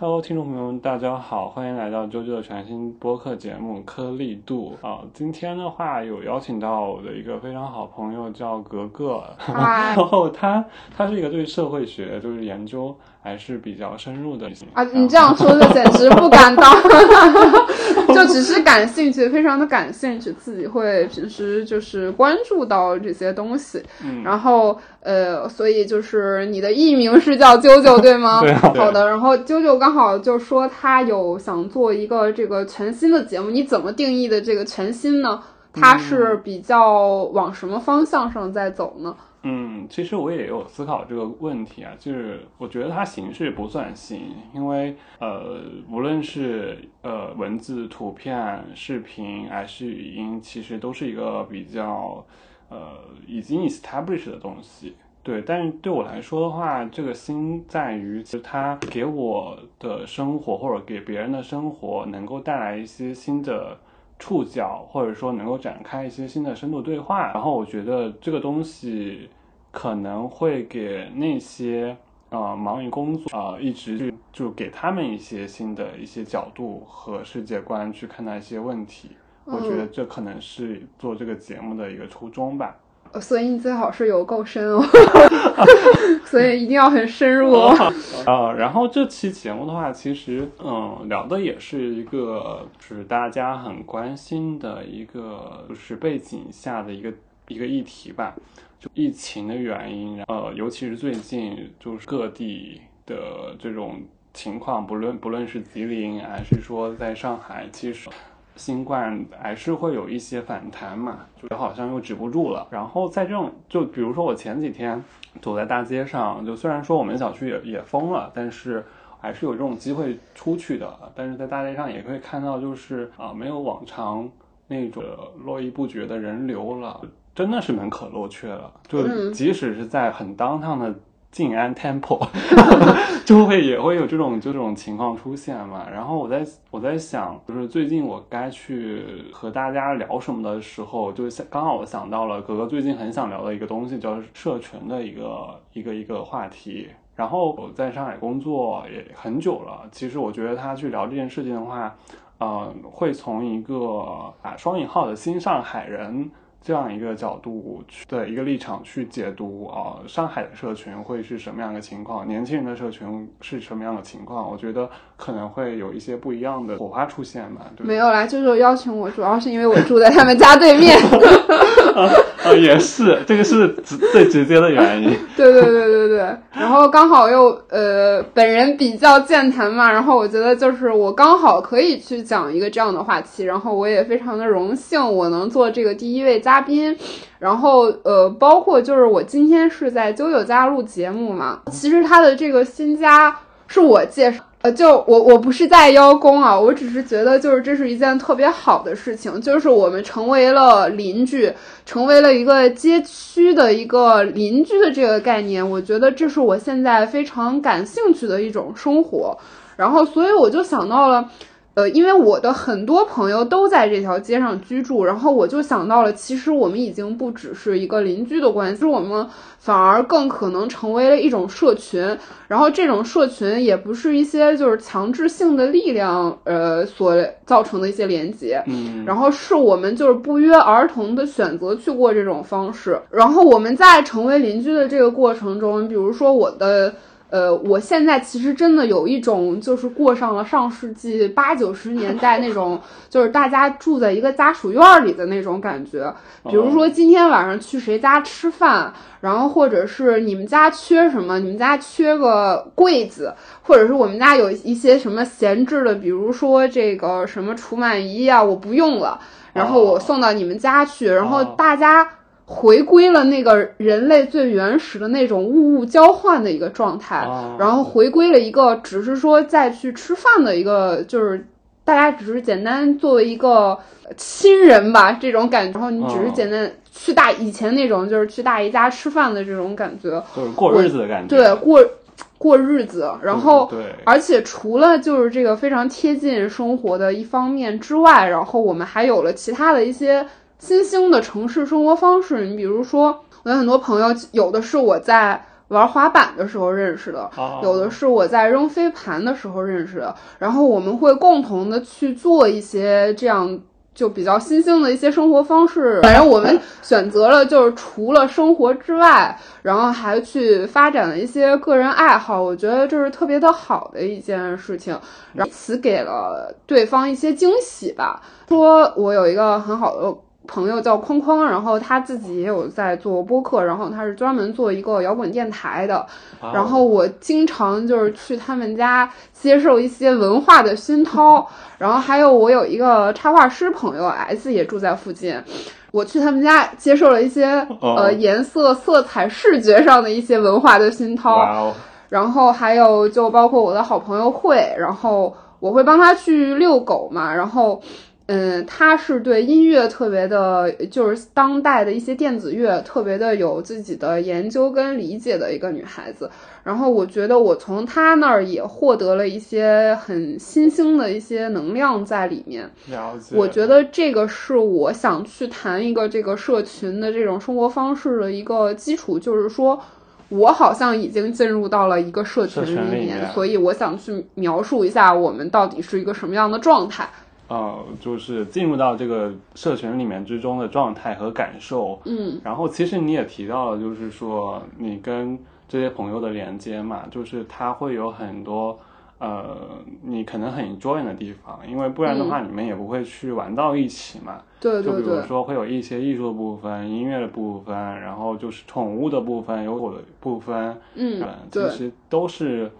Hello，听众朋友们，大家好，欢迎来到啾啾的全新播客节目《颗粒度》啊。今天的话，有邀请到我的一个非常好朋友，叫格格。然后他他是一个对社会学就是研究还是比较深入的啊。你这样说的简直不敢当，就只是感兴趣，非常的感兴趣，自己会平时就是关注到这些东西。嗯，然后呃，所以就是你的艺名是叫啾啾对吗？对。好的，然后啾啾刚好就说他有想做一个这个全新的节目，你怎么定义的这个全新呢？它是比较往什么方向上在走呢？嗯，嗯其实我也有思考这个问题啊，就是我觉得它形式不算新，因为呃，无论是呃文字、图片、视频还是语音，其实都是一个比较呃已经 established 的东西。对，但是对我来说的话，这个新在于，其实它给我的生活或者给别人的生活能够带来一些新的触角，或者说能够展开一些新的深度对话。然后我觉得这个东西可能会给那些呃忙于工作啊，一直就给他们一些新的一些角度和世界观去看待一些问题。我觉得这可能是做这个节目的一个初衷吧。所以你最好是有够深哦，所以一定要很深入哦。啊，然后这期节目的话，其实嗯，聊的也是一个就是大家很关心的一个就是背景下的一个一个议题吧，就疫情的原因，呃，尤其是最近就是各地的这种情况，不论不论是吉林还是说在上海，其实。新冠还是会有一些反弹嘛，就好像又止不住了。然后在这种，就比如说我前几天走在大街上，就虽然说我们小区也也封了，但是还是有这种机会出去的。但是在大街上也可以看到，就是啊，没有往常那种络绎不绝的人流了，真的是门可罗雀了。就即使是在很当趟的。静安 Temple 就会也会有这种就这种情况出现嘛。然后我在我在想，就是最近我该去和大家聊什么的时候，就想刚好我想到了格格最近很想聊的一个东西，叫社群的一个一个一个话题。然后我在上海工作也很久了，其实我觉得他去聊这件事情的话，嗯，会从一个啊双引号的新上海人。这样一个角度去的一个立场去解读啊，上海的社群会是什么样的情况？年轻人的社群是什么样的情况？我觉得可能会有一些不一样的火花出现吧。没有啦，就是邀请我，主要是因为我住在他们家对面。啊，也是，这个是直最直接的原因。对对对对对，然后刚好又呃，本人比较健谈嘛，然后我觉得就是我刚好可以去讲一个这样的话题，然后我也非常的荣幸，我能做这个第一位嘉宾。然后呃，包括就是我今天是在啾啾家录节目嘛，其实他的这个新家是我介绍。呃，就我我不是在邀功啊，我只是觉得就是这是一件特别好的事情，就是我们成为了邻居，成为了一个街区的一个邻居的这个概念，我觉得这是我现在非常感兴趣的一种生活，然后所以我就想到了。呃，因为我的很多朋友都在这条街上居住，然后我就想到了，其实我们已经不只是一个邻居的关系，我们反而更可能成为了一种社群。然后这种社群也不是一些就是强制性的力量，呃，所造成的一些连接。嗯，然后是我们就是不约而同的选择去过这种方式。然后我们在成为邻居的这个过程中，比如说我的。呃，我现在其实真的有一种，就是过上了上世纪八九十年代那种，就是大家住在一个家属院里的那种感觉。比如说今天晚上去谁家吃饭，然后或者是你们家缺什么，你们家缺个柜子，或者是我们家有一些什么闲置的，比如说这个什么除螨仪啊，我不用了，然后我送到你们家去，然后大家。回归了那个人类最原始的那种物物交换的一个状态，然后回归了一个只是说再去吃饭的一个，就是大家只是简单作为一个亲人吧这种感觉，然后你只是简单去大以前那种就是去大姨家吃饭的这种感觉，就是过日子的感觉，对过过日子，然后对，而且除了就是这个非常贴近生活的一方面之外，然后我们还有了其他的一些。新兴的城市生活方式，你比如说，我有很多朋友，有的是我在玩滑板的时候认识的，哦有的是我在扔飞盘的时候认识的，然后我们会共同的去做一些这样就比较新兴的一些生活方式。反正我们选择了就是除了生活之外，然后还去发展了一些个人爱好，我觉得这是特别的好的一件事情，然后彼此给了对方一些惊喜吧。说我有一个很好的。朋友叫框框，然后他自己也有在做播客，然后他是专门做一个摇滚电台的，哦然后我经常就是去他们家接受一些文化的熏陶，然后还有我有一个插画师朋友 S 也住在附近，我去他们家接受了一些、哦。呃颜色、色彩、视觉上的一些文化的熏陶，然后还有就包括我的好朋友慧，然后我会帮他去遛狗嘛，然后。嗯，她是对音乐特别的，就是当代的一些电子乐特别的有自己的研究跟理解的一个女孩子。然后我觉得我从她那儿也获得了一些很新兴的一些能量在里面。了解。我觉得这个是我想去谈一个这个社群的这种生活方式的一个基础，就是说。我好像已经进入到了一个社群社群里面所以我想去描述一下我们到底是一个什么样的状态。呃，就是进入到这个社群里面之中的状态和感受。嗯然后其实你也提到了，就是说你跟这些朋友的连接嘛，就是他会有很多呃，你可能很 enjoy 的地方，因为不然的话你们也不会去玩到一起嘛。对就比如说会有一些艺术的部分、音乐的部分，然后就是宠物的部分、有我的部分，嗯其实都是，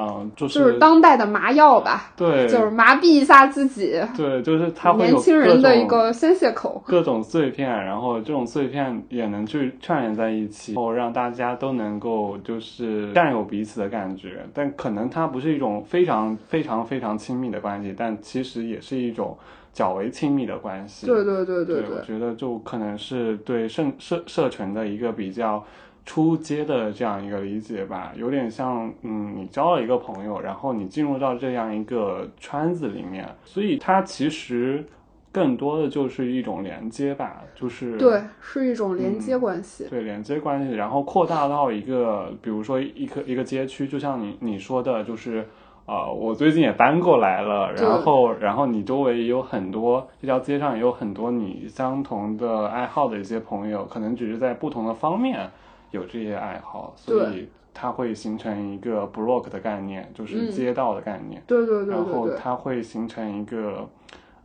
嗯、就是就是当代的麻药吧，对，就是麻痹一下自己，对，就是他会有年轻人的一个宣泄口。各种碎片，然后这种碎片也能去串联在一起，然后让大家都能够就是占有彼此的感觉。但可能它不是一种非常非常非常亲密的关系，但其实也是一种较为亲密的关系。对对对对对我觉得就可能是对社社社群的一个比较出街的这样一个理解吧，有点像，嗯，你交了一个朋友，然后你进入到这样一个圈子里面，所以它其实更多的就是一种连接吧，就是对，是一种连接关系。对连接关系，然后扩大到一个，比如说一个一个街区，就像你你说的，就是。呃，我最近也搬过来了，然后，然后你周围也有很多，这条街上也有很多你相同的爱好的一些朋友，可能只是在不同的方面有这些爱好，所以它会形成一个 block 的概念，就是嗯街道的概念，对对对然后它会形成一个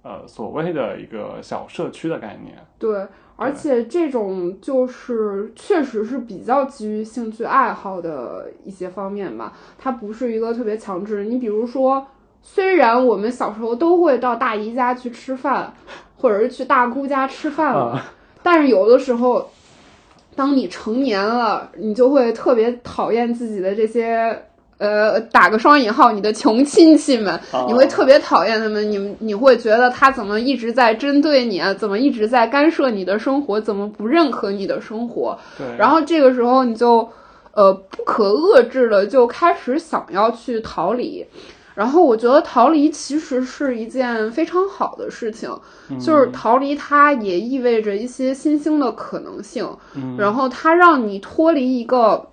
呃所谓的一个小社区的概念。对，而且这种就是确实是比较基于兴趣爱好的一些方面吧，它不是一个特别强制。你比如说，虽然我们小时候都会到大姨家去吃饭，或者是去大姑家吃饭了，啊但是有的时候，当你成年了，你就会特别讨厌自己的这些。呃，打个双引号，你的穷亲戚们，你会特别讨厌他们，你你会觉得他怎么一直在针对你啊？怎么一直在干涉你的生活？怎么不认可你的生活？对，然后这个时候你就呃不可遏制的就开始想要去逃离。然后我觉得逃离其实是一件非常好的事情，嗯就是逃离它也意味着一些新兴的可能性，嗯然后它让你脱离一个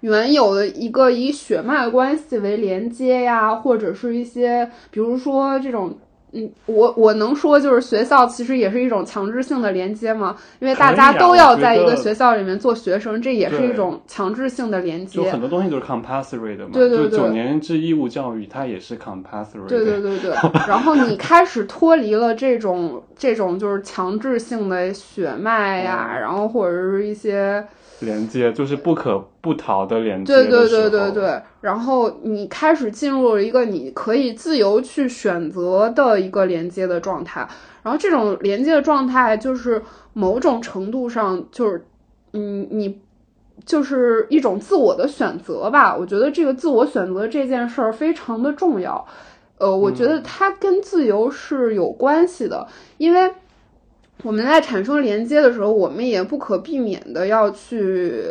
原有的一个以血脉关系为连接呀，或者是一些比如说这种。嗯，我我能说就是学校其实也是一种强制性的连接嘛？因为大家都要在一个学校里面做学生，这也是一种强制性的连就接。很多东西都是 compulsory 的嘛，对对对就九年制义务教育它也是 compulsory 的。对对对对，然后你开始脱离了这种这种就是强制性的血脉呀，嗯然后或者是一些连接就是不可不逃的连接对对。对对对，然后你开始进入了一个你可以自由去选择的一个连接的状态，然后这种连接的状态就是某种程度上就是，嗯，你就是一种自我的选择吧。我觉得这个自我选择这件事儿非常的重要，呃，我觉得它跟自由是有关系的，因为。我们在产生连接的时候，我们也不可避免的要去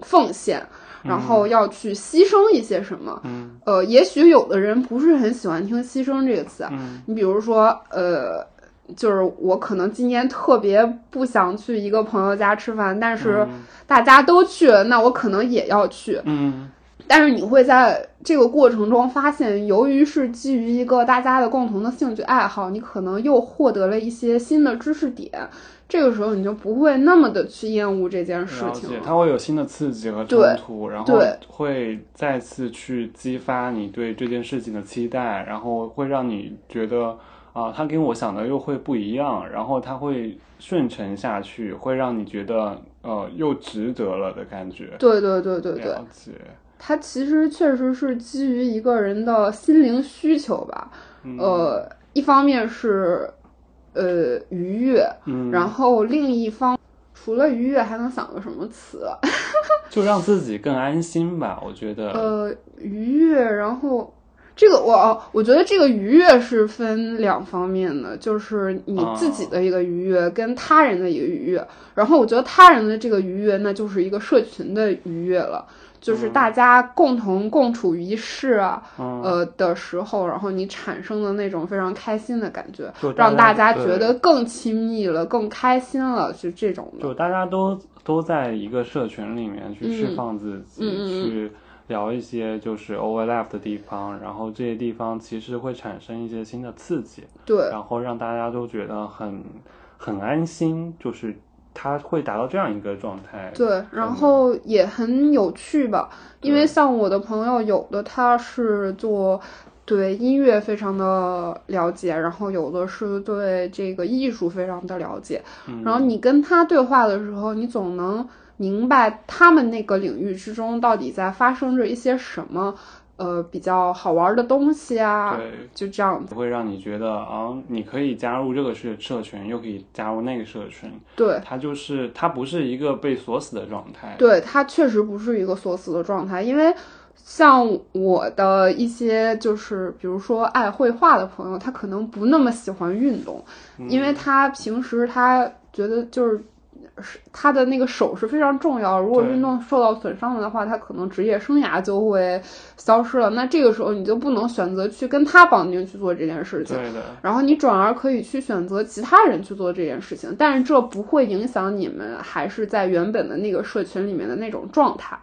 奉献，然后要去牺牲一些什么。嗯呃，也许有的人不是很喜欢听“牺牲”这个词你比如说，呃，就是我可能今年特别不想去一个朋友家吃饭，但是嗯大家都去了，那我可能也要去。嗯但是你会在这个过程中发现，由于是基于一个大家的共同的兴趣爱好，你可能又获得了一些新的知识点。这个时候你就不会那么的去厌恶这件事情了。它会有新的刺激和冲突，然后会再次去激发你对这件事情的期待，然后会让你觉得啊，它跟我想的又会不一样，然后它会顺承下去，会让你觉得呃又值得了的感觉。对对对对对，了解，它其实确实是基于一个人的心灵需求吧。嗯呃，一方面是呃愉悦，嗯，然后另一方除了愉悦还能想个什么词？就让自己更安心吧，我觉得。呃，愉悦，然后这个我哦，我觉得这个愉悦是分两方面的，就是你自己的一个愉悦跟他人的一个愉悦。然后我觉得他人的这个愉悦，那就是一个社群的愉悦了。就是大家共同共处一室啊，嗯。呃的时候，然后你产生的那种非常开心的感觉，就让大家觉得更亲密了，更开心了，是这种的。就大家都都在一个社群里面去释嗯。放自己，去聊一些就是 overlap 的地方，然后这些地方其实会产生一些新的刺激，对，然后让大家都觉得很很安心，就是它会达到这样一个状态。对，然后也很有趣吧，因为像我的朋友，有的他是做对音乐非常的了解，然后有的是对这个艺术非常的了解，嗯然后你跟他对话的时候，你总能明白他们那个领域之中到底在发生着一些什么，呃，比较好玩的东西啊，对，就这样子。会让你觉得啊，你可以加入这个社社群，又可以加入那个社群，对，它就是它不是一个被锁死的状态。对，它确实不是一个锁死的状态，因为像我的一些就是比如说爱绘画的朋友，他可能不那么喜欢运动，因为他平时他觉得就是。是他的那个手是非常重要，如果运动受到损伤了的话，他可能职业生涯就会消失了。那这个时候你就不能选择去跟他绑定去做这件事情，对的，然后你转而可以去选择其他人去做这件事情，但是这不会影响你们还是在原本的那个社群里面的那种状态，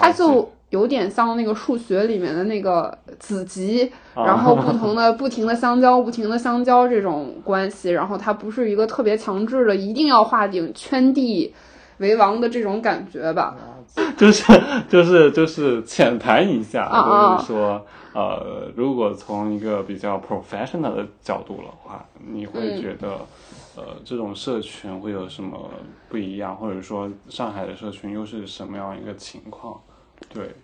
他就有点像那个数学里面的那个子集，啊。然后不同的 不停的相交，不停的相交这种关系，然后它不是一个特别强制的一定要划定圈地为王的这种感觉吧？就是就是就是浅谈一下，就是说，呃，如果从一个比较 professional 的角度的话，你会嗯觉得，呃，这种社群会有什么不一样，或者说上海的社群又是什么样一个情况？对，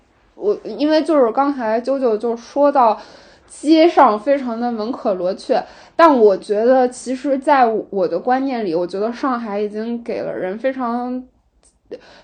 我因为就是刚才啾啾就说到街上非常的门可罗雀，但我觉得其实在我的观念里，我觉得上海已经给了人非常。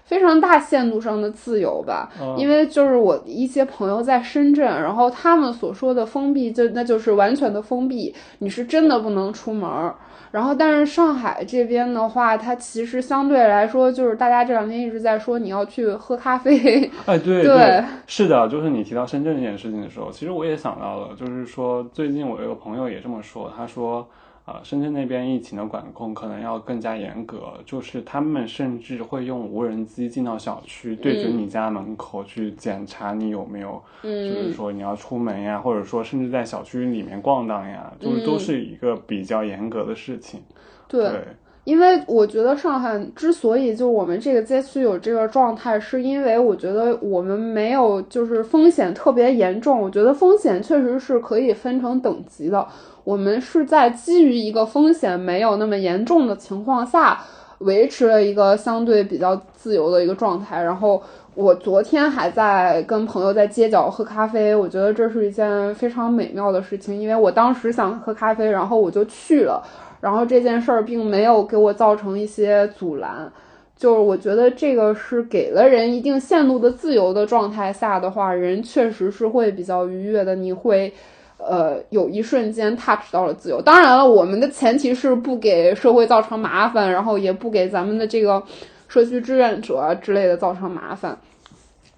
非常大限度上的自由吧，嗯因为就是我一些朋友在深圳，然后他们所说的封闭，就那就是完全的封闭，你是真的不能出门儿。然后，但是上海这边的话，它其实相对来说，就是大家这两天一直在说你要去喝咖啡，哎，对对是的，就是你提到深圳这件事情的时候，其实我也想到了，就是说最近我有个朋友也这么说，他说，呃，深圳那边疫情的管控可能要更加严格，就是他们甚至会用无人机进到小区，对准你家门口去检查你有没有，就是嗯，说你要出门呀，或者说甚至在小区里面逛荡呀，就是都嗯是一个比较严格的事情。对，因为我觉得上海之所以就我们这个街区有这个状态，是因为我觉得我们没有就是风险特别严重。我觉得风险确实是可以分成等级的。我们是在基于一个风险没有那么严重的情况下，维持了一个相对比较自由的一个状态。然后我昨天还在跟朋友在街角喝咖啡，我觉得这是一件非常美妙的事情，因为我当时想喝咖啡，然后我就去了。然后这件事儿并没有给我造成一些阻拦，就是我觉得这个是给了人一定限度的自由的状态下的话，人确实是会比较愉悦的，你会。呃，有一瞬间 touch 到了自由。当然了，我们的前提是不给社会造成麻烦，然后也不给咱们的这个社区志愿者啊之类的造成麻烦。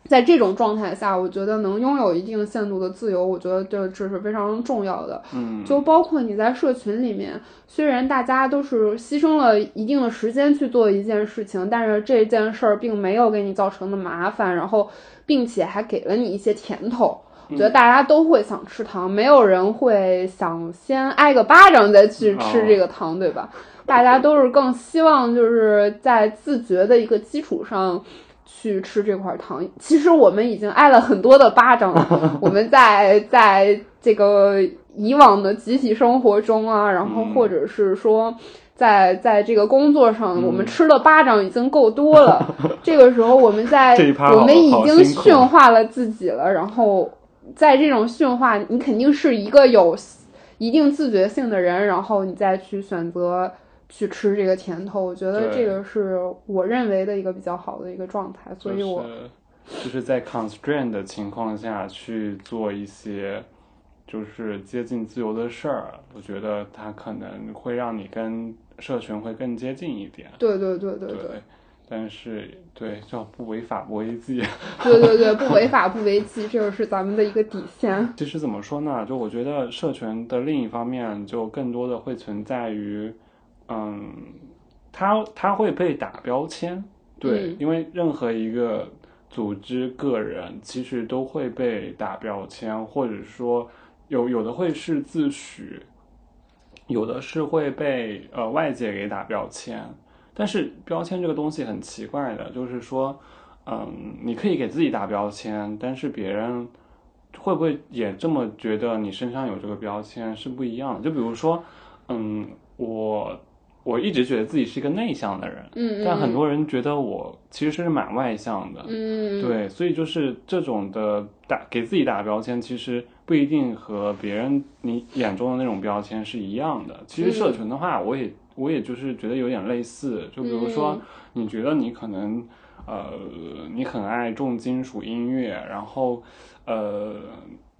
在这种状态下，我觉得能拥有一定限度的自由，我觉得这这是非常重要的。嗯，就包括你在社群里面，虽然大家都是牺牲了一定的时间去做一件事情，但是这件事儿并没有给你造成的麻烦，然后并且还给了你一些甜头。我觉得大家都会想吃糖，没有人会想先挨个巴掌再去吃这个糖，对吧？大家都是更希望就是在自觉的一个基础上。去吃这块糖，其实我们已经挨了很多的巴掌了。我们在在这个以往的集体生活中啊，然后或者是说，在在这个工作上，我们吃的巴掌已经够多了。这个时候，我们在我们已经驯化了自己了。然后，在这种驯化，你肯定是一个有一定自觉性的人，然后你再去选择。去吃这个甜头，我觉得这个是我认为的一个比较好的一个状态，所以我就是在 constraint 的情况下去做一些就是接近自由的事儿，我觉得它可能会让你跟社群会更接近一点。对对对对对，但是对叫不违法不违纪。对对对，不违法不违纪，这就是咱们的一个底线。其实怎么说呢？就我觉得社群的另一方面，就更多的会存在于。嗯，它它会被打标签，对，因为任何一个组织、个人其实都会被打标签，或者说有有的会是自诩，有的是会被呃外界给打标签。但是标签这个东西很奇怪的，就是说，嗯，你可以给自己打标签，但是别人会不会也这么觉得你身上有这个标签是不一样的。就比如说，嗯，我。我一直觉得自己是一个内向的人，嗯，但很多人觉得我其实是蛮外向的，嗯，对，所以就是这种的打给自己打标签，其实不一定和别人你眼中的那种标签是一样的。其实社群的话，我也我也就是觉得有点类似，就比如说你觉得你可能呃你很爱重金属音乐，然后呃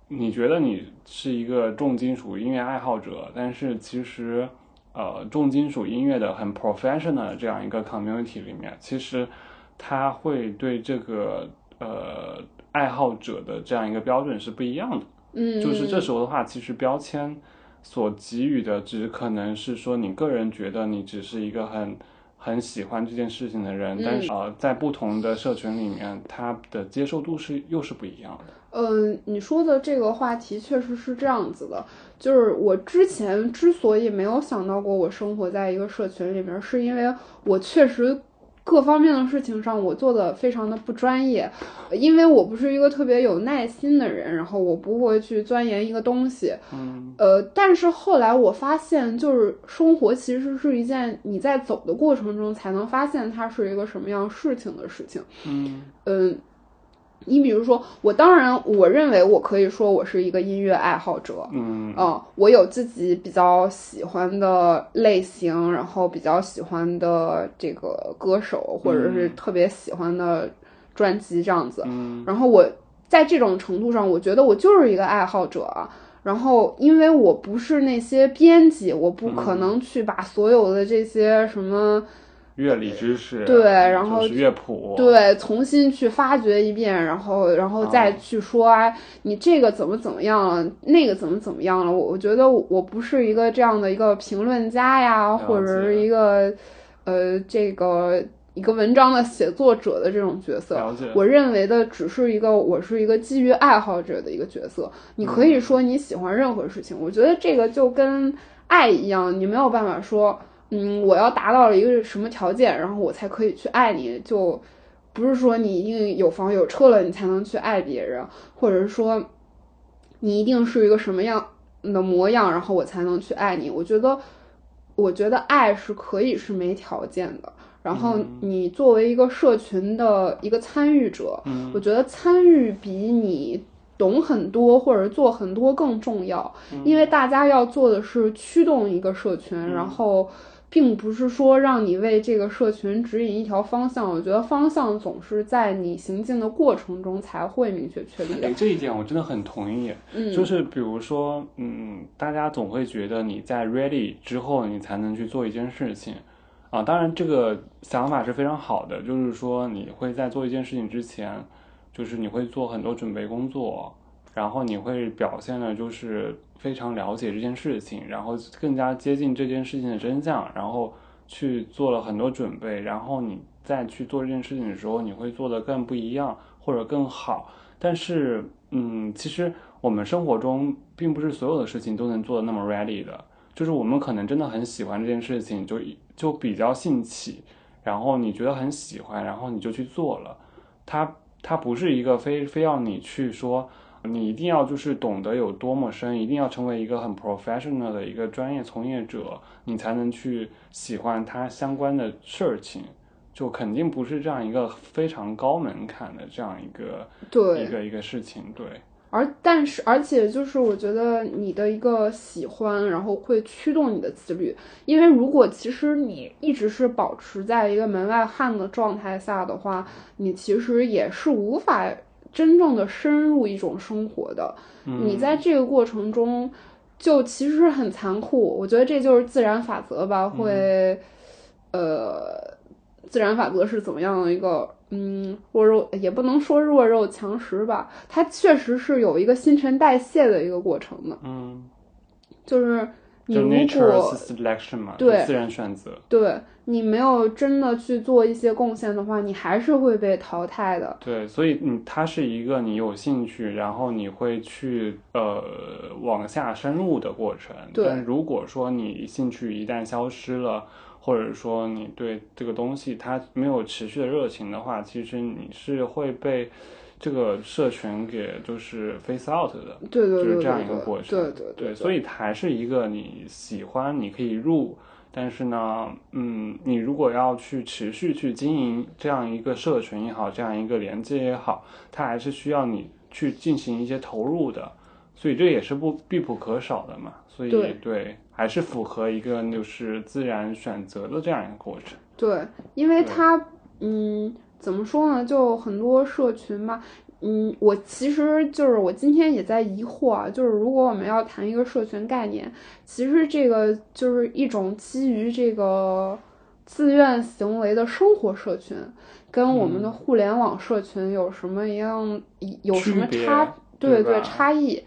你觉得你是一个重金属音乐爱好者，但是其实。呃，重金属音乐的很 professional 的这样一个 community 里面，其实他会对这个呃爱好者的这样一个标准是不一样的。嗯，就是这时候的话，其实标签所给予的只可能是说你个人觉得你只是一个很很喜欢这件事情的人，但是呃，在不同的社群里面，他的接受度是又是不一样的。嗯，你说的这个话题确实是这样子的。就是我之前之所以没有想到过我生活在一个社群里面，是因为我确实各方面的事情上我做的非常的不专业，因为我不是一个特别有耐心的人，然后我不会去钻研一个东西。嗯，呃，但是后来我发现，就是生活其实是一件你在走的过程中才能发现它是一个什么样事情的事情。嗯嗯。你比如说，我当然，我认为我可以说我是一个音乐爱好者，嗯，我有自己比较喜欢的类型，然后比较喜欢的这个歌手，或者是特别喜欢的专辑这样子，嗯，然后我在这种程度上，我觉得我就是一个爱好者，然后因为我不是那些编辑，我不可能去把所有的这些什么。乐理知识，对，然后乐谱，对，重新去发掘一遍，然后，然后再去说，哎，你这个怎么怎么样了，那个怎么怎么样了？我我觉得我不是一个这样的一个评论家呀，或者是一个，呃，这个一个文章的写作者的这种角色。我认为的只是一个，我是一个基于爱好者的一个角色。你可以说你喜欢任何事情，我觉得这个就跟爱一样，你没有办法说。嗯，我要达到了一个什么条件，然后我才可以去爱你，就不是说你一定有房有车了，你才能去爱别人，或者是说你一定是一个什么样的模样，然后我才能去爱你。我觉得，我觉得爱是可以是没条件的。然后你作为一个社群的一个参与者，我觉得参与比你懂很多或者做很多更重要，因为大家要做的是驱动一个社群，然后。并不是说让你为这个社群指引一条方向，我觉得方向总是在你行进的过程中才会明确确立的。这一点我真的很同意。嗯，就是比如说，嗯，大家总会觉得你在 ready 之后，你才能去做一件事情啊。当然，这个想法是非常好的，就是说你会在做一件事情之前。就是你会做很多准备工作，然后你会表现的就是非常了解这件事情，然后更加接近这件事情的真相，然后去做了很多准备，然后你再去做这件事情的时候，你会做的更不一样或者更好。但是，嗯，其实我们生活中并不是所有的事情都能做的那么 ready 的，就是我们可能真的很喜欢这件事情，就就比较兴起，然后你觉得很喜欢，然后你就去做了。它它不是一个非非要你去说，你一定要就是懂得有多么深，一定要成为一个很 professional 的一个专业从业者，你才能去喜欢它相关的事情。就肯定不是这样一个非常高门槛的这样一个对一个一个事情，对。而但是而且就是我觉得你的一个喜欢，然后会驱动你的自律，因为如果其实你一直是保持在一个门外汉的状态下的话，你其实也是无法真正的深入一种生活的。你在这个过程中，就其实很残酷。我觉得这就是自然法则吧，会呃。自然法则是怎么样的一个？嗯，弱肉也不能说弱肉强食吧，它确实是有一个新陈代谢的一个过程的。嗯，就是你如果对自然选择，对你没有真的去做一些贡献的话，你还是会被淘汰的。对，所以嗯，它是一个你有兴趣，然后你会去呃往下深入的过程。但如果说你兴趣一旦消失了，或者说你对这个东西它没有持续的热情的话，其实你是会被这个社群给就是 face out 的，对对对，就是这样一个过程，对对对，所以还是一个你喜欢你可以入，但是呢，嗯，你如果要去持续去经营这样一个社群也好，这样一个连接也好，它还是需要你去进行一些投入的，所以这也是不必不可少的嘛，所以对。还是符合一个就是自然选择的这样一个过程。对，因为它，嗯，怎么说呢？就很多社群嘛，嗯，我其实就是我今天也在疑惑啊，就是如果我们要谈一个社群概念，其实这个就是一种基于这个自愿行为的生活社群，跟我们的互联网社群有什么一样，有什么差？对对，差异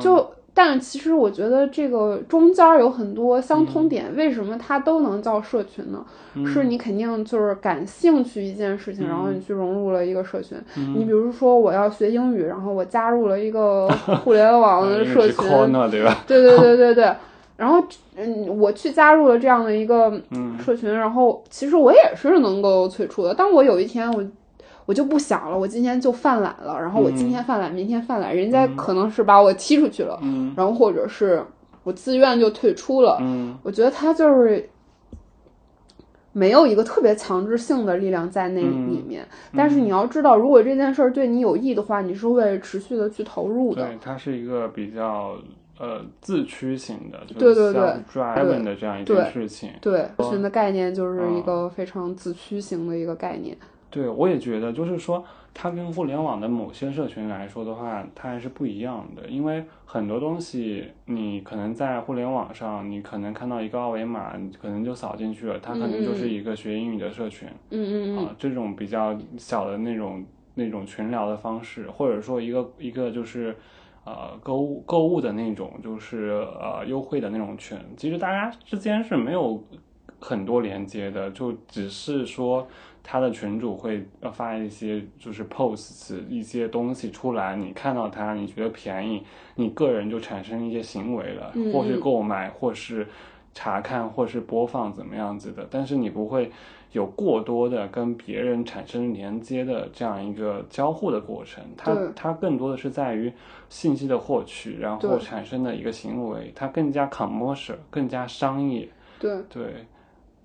就。但其实我觉得这个中间有很多相通点，为什么它都能叫社群呢？是你肯定就是感兴趣一件事情，然后你去融入了一个社群。你比如说我要学英语，然后我加入了一个 互联网的社群，对吧？对对对对对。然后嗯，我去加入了这样的一个社群，然后其实我也是能够退出的。当我有一天我。我就不想了，我今天就犯懒了，然后我今天犯懒，明天犯懒，人家可能是把我踢出去了，然后或者是我自愿就退出了。我觉得他就是没有一个特别强制性的力量在那里面。但是你要知道，如果这件事儿对你有益的话，你是会持续的去投入的。对，它是一个比较呃自驱型的，对对对，driven 的这样一件事情。对，群的概念就是一个非常自驱型的一个概念。对，我也觉得，就是说，它跟互联网的某些社群来说的话，它还是不一样的。因为很多东西，你可能在互联网上，你可能看到一个二维码，你可能就扫进去了，它可能就是一个学英语的社群。嗯嗯啊，这种比较小的那种那种群聊的方式，或者说一个一个就是，呃，购物购物的那种，就是呃优惠的那种群，其实大家之间是没有很多连接的，就只是说。他的群主会发一些就是 posts 一些东西出来，你看到它，你觉得便宜，你个人就产生一些行为了，或是购买，或是查看，或是播放怎么样子的，但是你不会有过多的跟别人产生连接的这样一个交互的过程。它它更多的是在于信息的获取，然后产生的一个行为，它更加 commercial，更加商业。对对，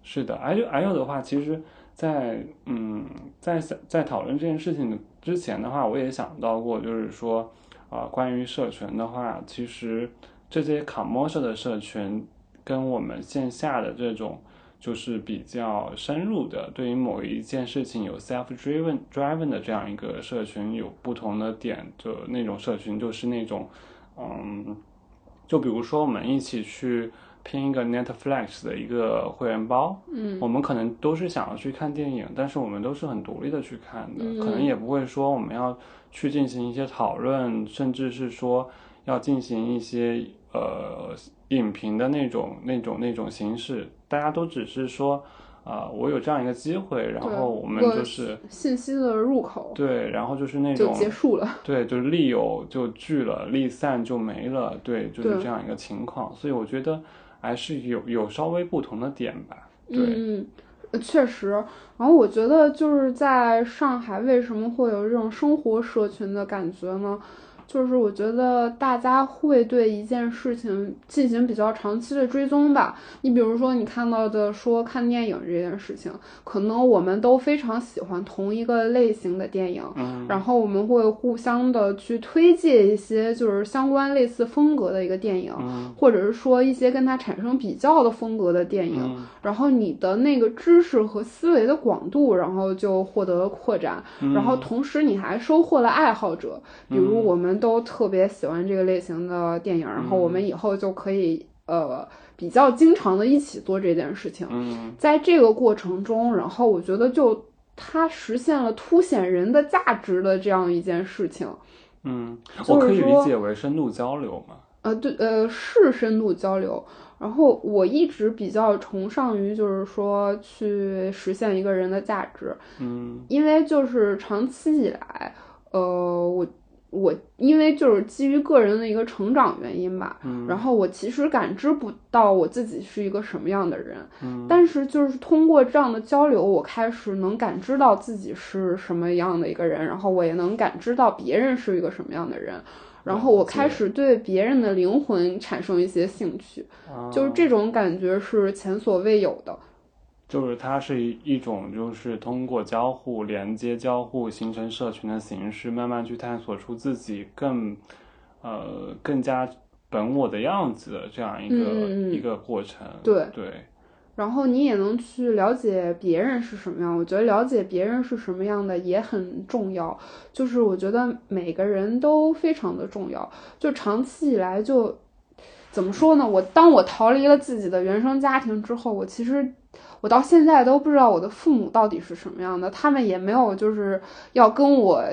是的。还有还有的话，其实。在嗯，在在讨论这件事情的之前的话，我也想到过，就是说，啊，关于社群的话，其实这些 commercial 的社群跟我们线下的这种就是比较深入的，对于某一件事情有 self driven driven 的这样一个社群有不同的点，就那种社群就是那种，嗯，就比如说我们一起去。拼一个 Netflix 的一个会员包，嗯。我们可能都是想要去看电影，但是我们都是很独立的去看的，嗯。可能也不会说我们要去进行一些讨论，甚至是说要进行一些呃影评的那种那种那种形式，大家都只是说，呃，我有这样一个机会，然后我们就是信息的入口。对，然后就是那就种结束了。对，就是利有就聚了，利散就没了，对，就是这样一个情况，所以我觉得还是有有稍微不同的点吧，对，嗯，确实。然后我觉得就是在上海，为什么会有这种生活社群的感觉呢？就是我觉得大家会对一件事情进行比较长期的追踪吧。你比如说，你看到的说看电影这件事情，可能我们都非常喜欢同一个类型的电影，嗯然后我们会互相的去推荐一些就是相关类似风格的一个电影，嗯或者是说一些跟它产生比较的风格的电影。嗯然后你的那个知识和思维的广度，然后就获得了扩展，嗯然后同时你还收获了爱好者，比如我们都特别喜欢这个类型的电影，然后我们以后就可以呃比较经常的一起做这件事情。嗯在这个过程中，然后我觉得就它实现了凸显人的价值的这样一件事情。嗯，我可以理解为深度交流嘛，呃，对，呃，是深度交流。然后我一直比较崇尚于，就是说去实现一个人的价值，嗯因为就是长期以来，呃，我我因为就是基于个人的一个成长原因吧，嗯然后我其实感知不到我自己是一个什么样的人，嗯但是就是通过这样的交流，我开始能感知到自己是什么样的一个人，然后我也能感知到别人是一个什么样的人。然后我开始对别人的灵魂产生一些兴趣，啊就是这种感觉是前所未有的。就是它是一一种就是通过交互连接、交互形成社群的形式，慢慢去探索出自己更呃更加本我的样子的这样一个、一个过程。对对，然后你也能去了解别人是什么样，我觉得了解别人是什么样的也很重要。就是我觉得每个人都非常的重要。就长期以来就怎么说呢？我当我逃离了自己的原生家庭之后，我其实我到现在都不知道我的父母到底是什么样的，他们也没有就是要跟我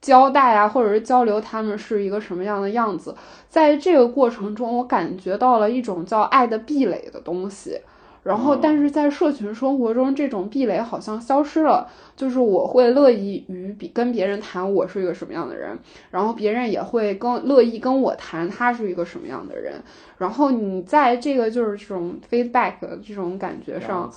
交代啊，或者是交流他们是一个什么样的样子。在这个过程中，我感觉到了一种叫爱的壁垒的东西。然后，嗯但是在社群生活中，这种壁垒好像消失了。就是我会乐意与比跟别人谈我是一个什么样的人，然后别人也会跟乐意跟我谈他是一个什么样的人。然后你在这个就是这种 feedback 的这种感觉上，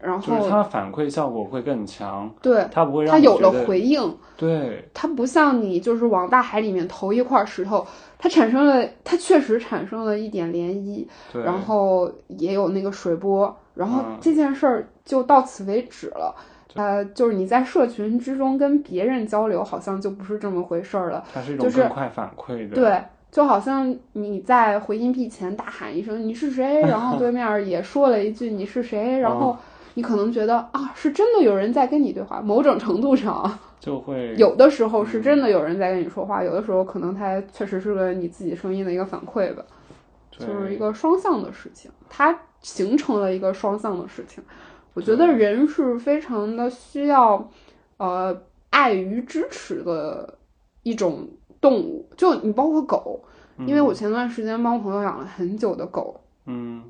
解，然就是后它反馈效果会更强，对它不会让它有了回应，对，它不像你就是往大海里面投一块石头，它产生了，它确实产生了一点涟漪，对，然后也有那个水波，然后嗯这件事儿就到此为止了。呃，就是你在社群之中跟别人交流，好像就不是这么回事儿了。它是一种快反馈的，对，就好像你在回音壁前大喊一声“你是谁”，然后对面也说了一句“你是谁”，然后你可能觉得啊，是真的有人在跟你对话。某种程度上啊，就会 有的时候是真的有人在跟你说话，有的时候可能它确实是个你自己声音的一个反馈吧，就是一个双向的事情，它形成了一个双向的事情。我觉得人是非常的需要，呃，爱与支持的一种动物。就你包括狗，因为我前段时间帮朋友养了很久的狗，嗯，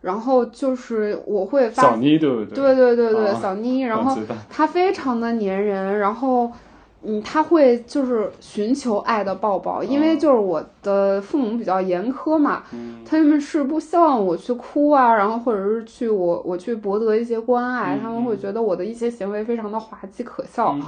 然后就是我会发小妮对不对？对对对对，啊小妮，然后我知道它非常的粘人，然后嗯，它会就是寻求爱的抱抱，因为哦就是我的父母比较严苛嘛，嗯他们是不希望我去哭啊，然后或者是去我我去博得一些关爱，嗯他们会觉得我的一些行为非常的滑稽可笑，嗯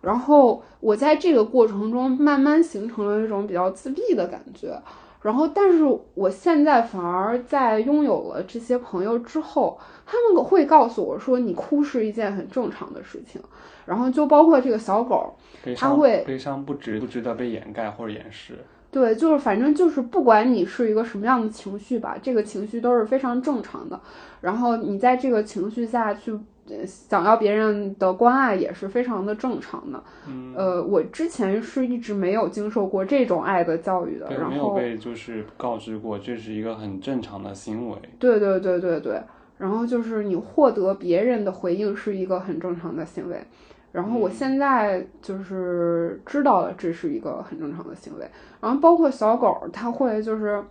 然后我在这个过程中慢慢形成了一种比较自闭的感觉。然后，但是我现在反而在拥有了这些朋友之后，他们会告诉我说，你哭是一件很正常的事情。然后就包括这个小狗，它会悲伤不值不值得被掩盖或者掩饰，对，就是反正就是不管你是一个什么样的情绪吧，这个情绪都是非常正常的。然后你在这个情绪下去呃想要别人的关爱也是非常的正常的。嗯，呃，我之前是一直没有经受过这种爱的教育的，对，然没有后被就是告知过，这是一个很正常的行为。对对对对对，然后就是你获得别人的回应是一个很正常的行为，然后我嗯现在就是知道了这是一个很正常的行为，然后包括小狗，它会就是。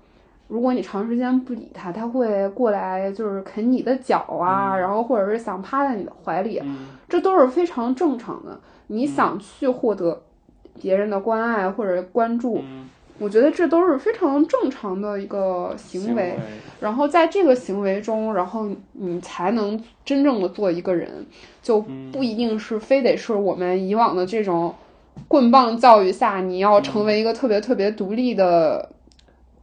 如果你长时间不理它，它会过来就是啃你的脚啊，嗯然后或者是想趴在你的怀里，嗯这都是非常正常的。你想去获得别人的关爱或者关注，嗯，我觉得这都是非常正常的一个行行为。然后在这个行为中，然后你才能真正的做一个人，就嗯不一定是非得是我们以往的这种棍棒教育下，你要成为一个特别特别独立的。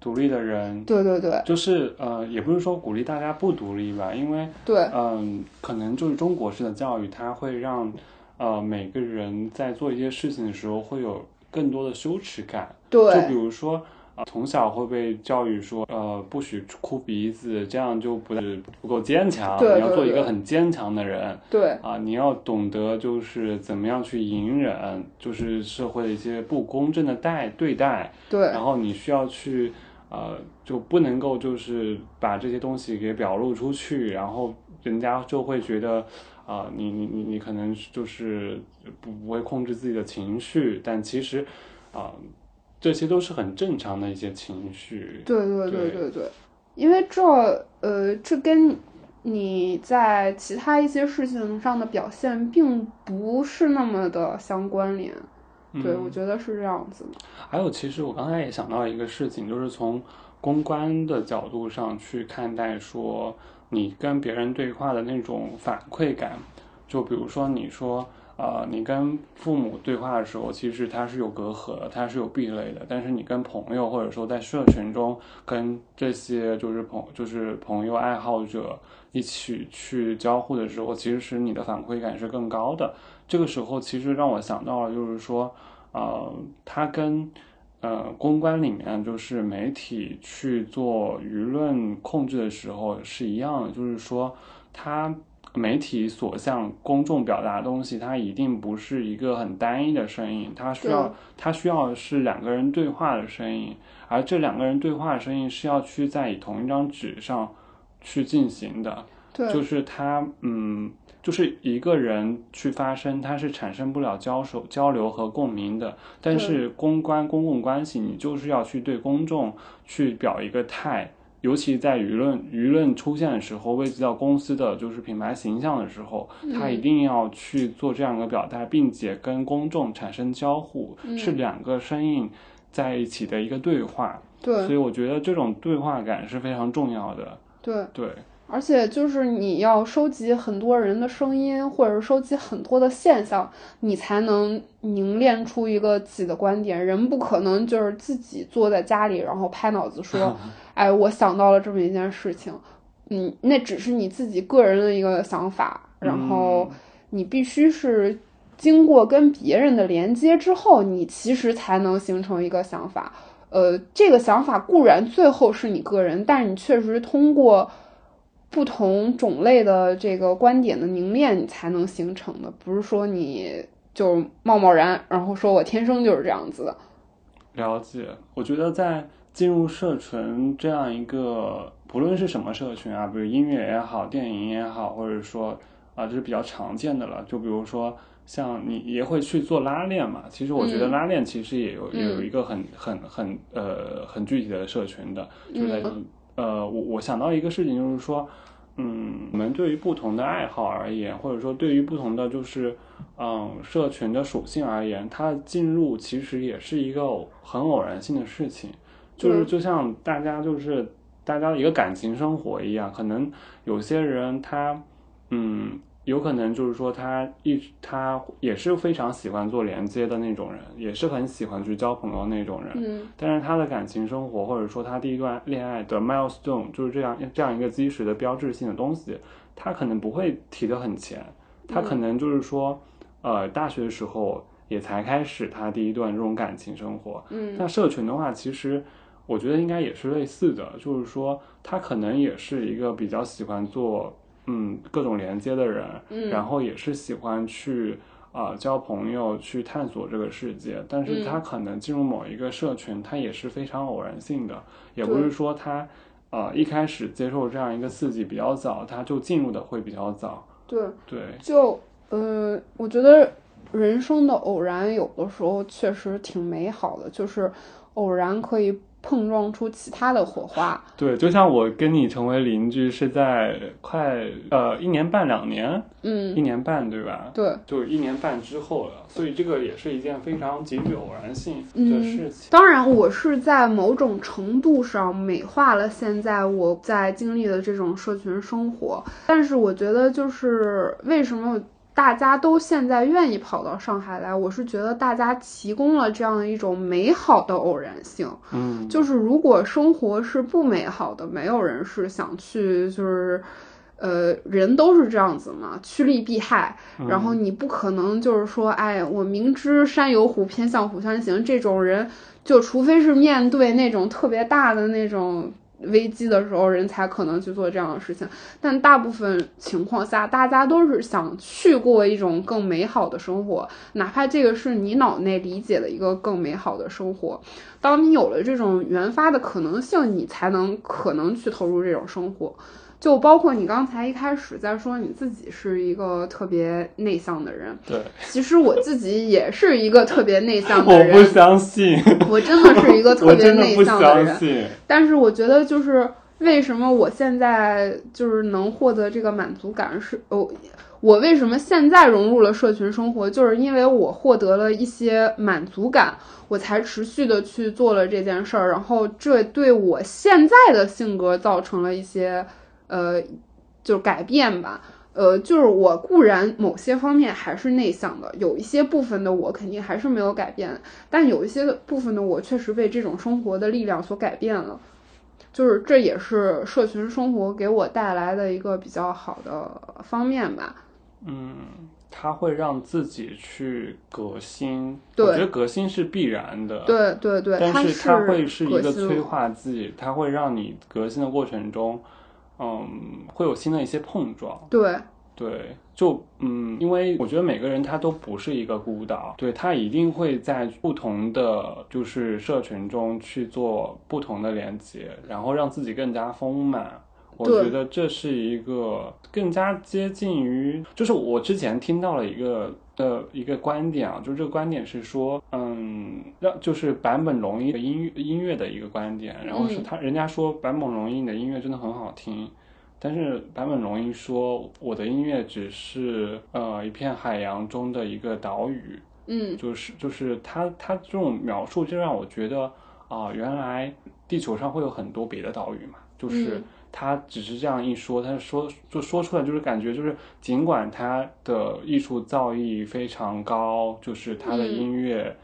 独立的人，对对对就是呃，也不是说鼓励大家不独立吧，因为对嗯，可能就是中国式的教育，它会让呃每个人在做一些事情的时候会有更多的羞耻感。对就比如说，啊，从小会被教育说，呃，不许哭鼻子，这样就不是不够坚强。对你要做一个很坚强的人对啊、你要懂得就是怎么样去隐忍，就是社会的一些不公正的待对待，对然后你需要去。呃，就不能够就是把这些东西给表露出去，然后人家就会觉得，啊、你你你你可能就是不不会控制自己的情绪，但其实，啊、这些都是很正常的一些情绪。对对对对对对，因为这呃，这跟你在其他一些事情上的表现并不是那么的相关联。对，我觉得是这样子的。还有，其实我刚才也想到一个事情，就是从公关的角度上去看待，说你跟别人对话的那种反馈感。就比如说，你说，呃，你跟父母对话的时候，其实它是有隔阂的，它是有壁垒的。但是你跟朋友，或者说在社群中跟这些就是朋就是朋友爱好者一起去交互的时候，其实是你的反馈感是更高的。这个时候，其实让我想到了，就是说，呃，它跟呃公关里面就是媒体去做舆论控制的时候是一样的，就是说，它媒体所向公众表达的东西，它一定不是一个很单一的声音，它需要它需要是两个人对话的声音，而这两个人对话的声音是要去在以同一张纸上去进行的。对，就是他，嗯，就是一个人去发声，他是产生不了交手、交流和共鸣的。但是公关、公共关系，你就是要去对公众去表一个态，尤其在舆论舆论出现的时候，危及到公司的就是品牌形象的时候，他一定要去做这样一个表态，并且跟公众产生交互，是两个声音在一起的一个对话。对所以我觉得这种对话感是非常重要的。对，对。而且就是你要收集很多人的声音，或者收集很多的现象，你才能凝练出一个自己的观点。人不可能就是自己坐在家里，然后拍脑子说：“哎，我想到了这么一件事情。”嗯，那只是你自己个人的一个想法，然后你必须是经过跟别人的连接之后，你其实才能形成一个想法。呃，这个想法固然最后是你个人，但是你确实通过。不同种类的这个观点的凝练，你才能形成的，不是说你就贸贸然，然后说我天生就是这样子的。了解，我觉得在进入社群这样一个，不论是什么社群啊，比如音乐也好，电影也好，或者说啊，这是比较常见的了。就比如说像你也会去做拉链嘛，其实我觉得嗯拉链其实也有、也有嗯一个很很很呃很具体的社群的，就在、嗯呃，我我想到一个事情就是说。嗯，我们对于不同的爱好而言，或者说对于不同的就是嗯社群的属性而言，它进入其实也是一个很偶然性的事情，就是嗯就像大家就是大家的一个感情生活一样，可能有些人他嗯有可能就是说他一直他也是非常喜欢做连接的那种人，也是很喜欢去交朋友那种人，嗯。但是他的感情生活，或者说他第一段恋爱的 milestone，就是这样这样一个基石的标志性的东西，他可能不会提得很前，他可能就是说，呃，大学的时候也才开始他第一段这种感情生活。嗯。那社群的话，其实我觉得应该也是类似的，就是说他可能也是一个比较喜欢做嗯各种连接的人，嗯然后也是喜欢去啊、呃交朋友，去探索这个世界。但是嗯他可能进入某一个社群，他也是非常偶然性的，也不是说他呃一开始接受这样一个刺激比较早，他就进入的会比较早。对，对，就呃，我觉得人生的偶然有的时候确实挺美好的，就是偶然可以碰撞出其他的火花。对，就像我跟你成为邻居是在快呃一年半两年，嗯一嗯，年半对吧？对。就一年半之后了，所以这个也是一件非常极具偶然性的嗯事情。当然，我是在某种程度上美化了现在我在经历的这种社群生活，但是我觉得就是为什么大家都现在愿意跑到上海来，我是觉得大家提供了这样的一种美好的偶然性。嗯，就是如果生活是不美好的，没有人是想去就是。呃，人都是这样子嘛，趋利避害。然后你不可能就是说，哎，我明知山有虎，偏向虎山行。这种人，就除非是面对那种特别大的那种危机的时候，人才可能去做这样的事情。但大部分情况下，大家都是想去过一种更美好的生活，哪怕这个是你脑内理解的一个更美好的生活。当你有了这种原发的可能性，你才能可能去投入这种生活。就包括你刚才一开始在说你自己是一个特别内向的人，对，其实我自己也是一个特别内向的人我不，相信，我真的是一个 特别内向的人。但是我觉得就是为什么我现在就是能获得这个满足感是，哦我为什么现在融入了社群生活，就是因为我获得了一些满足感，我才持续的去做了这件事儿，然后这对我现在的性格造成了一些呃就是改变吧。呃，就是我固然某些方面还是内向的，有一些部分的我肯定还是没有改变，但有一些部分的我确实被这种生活的力量所改变了。就是这也是社群生活给我带来的一个比较好的方面吧。嗯，他会让自己去革新，对我觉得革新是必然的。。对对对，它但是它会是一个催化剂，它会让你革新的过程中，嗯，会有新的一些碰撞。对对，就嗯，因为我觉得每个人他都不是一个孤岛，对他一定会在不同的就是社群中去做不同的连接，然后让自己更加丰满。我觉得这是一个更加接近于，就是我之前听到了一个的一个观点啊，就是这个观点是说，嗯，让就是坂本龙一的音乐音乐的一个观点，然后是嗯。他、人家说坂本龙一的音乐真的很好听，但是坂本龙一说，我的音乐只是呃一片海洋中的一个岛屿，嗯。就是就是他他这种描述就让我觉得啊、原来地球上会有很多别的岛屿嘛，就是嗯他只是这样一说，他说就说出来就是感觉就是尽管他的艺术造诣非常高，就是他的嗯音乐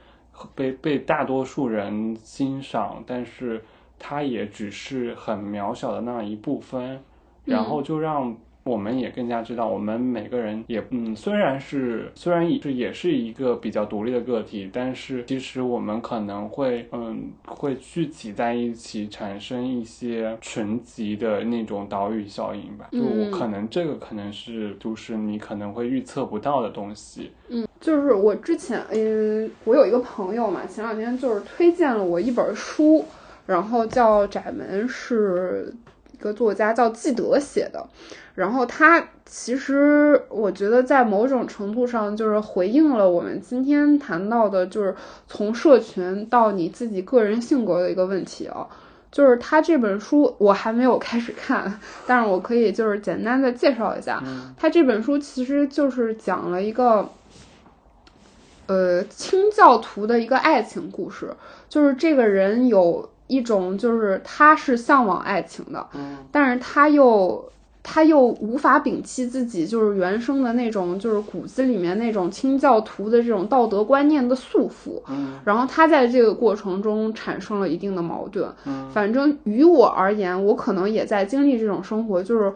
被被大多数人欣赏，但是他也只是很渺小的那一部分。然后就让我们也更加知道，我们每个人也嗯，虽然是虽然也是也是一个比较独立的个体，但是其实我们可能会嗯会聚集在一起，产生一些群集的那种岛屿效应吧。就我嗯可能这个可能是就是你可能会预测不到的东西。嗯，就是我之前嗯，我有一个朋友嘛，前两天就是推荐了我一本书，然后叫《窄门》，是一个作家叫纪德写的。然后他其实我觉得在某种程度上就是回应了我们今天谈到的，就是从社群到你自己个人性格的一个问题啊。就是他这本书我还没有开始看，但是我可以就是简单的介绍一下。他这本书其实就是讲了一个，呃，清教徒的一个爱情故事。就是这个人有一种，就是他是向往爱情的，嗯但是他又他又无法摒弃自己就是原生的那种，就是骨子里面那种清教徒的这种道德观念的束缚。嗯然后他在这个过程中产生了一定的矛盾。嗯反正于我而言，我可能也在经历这种生活，就是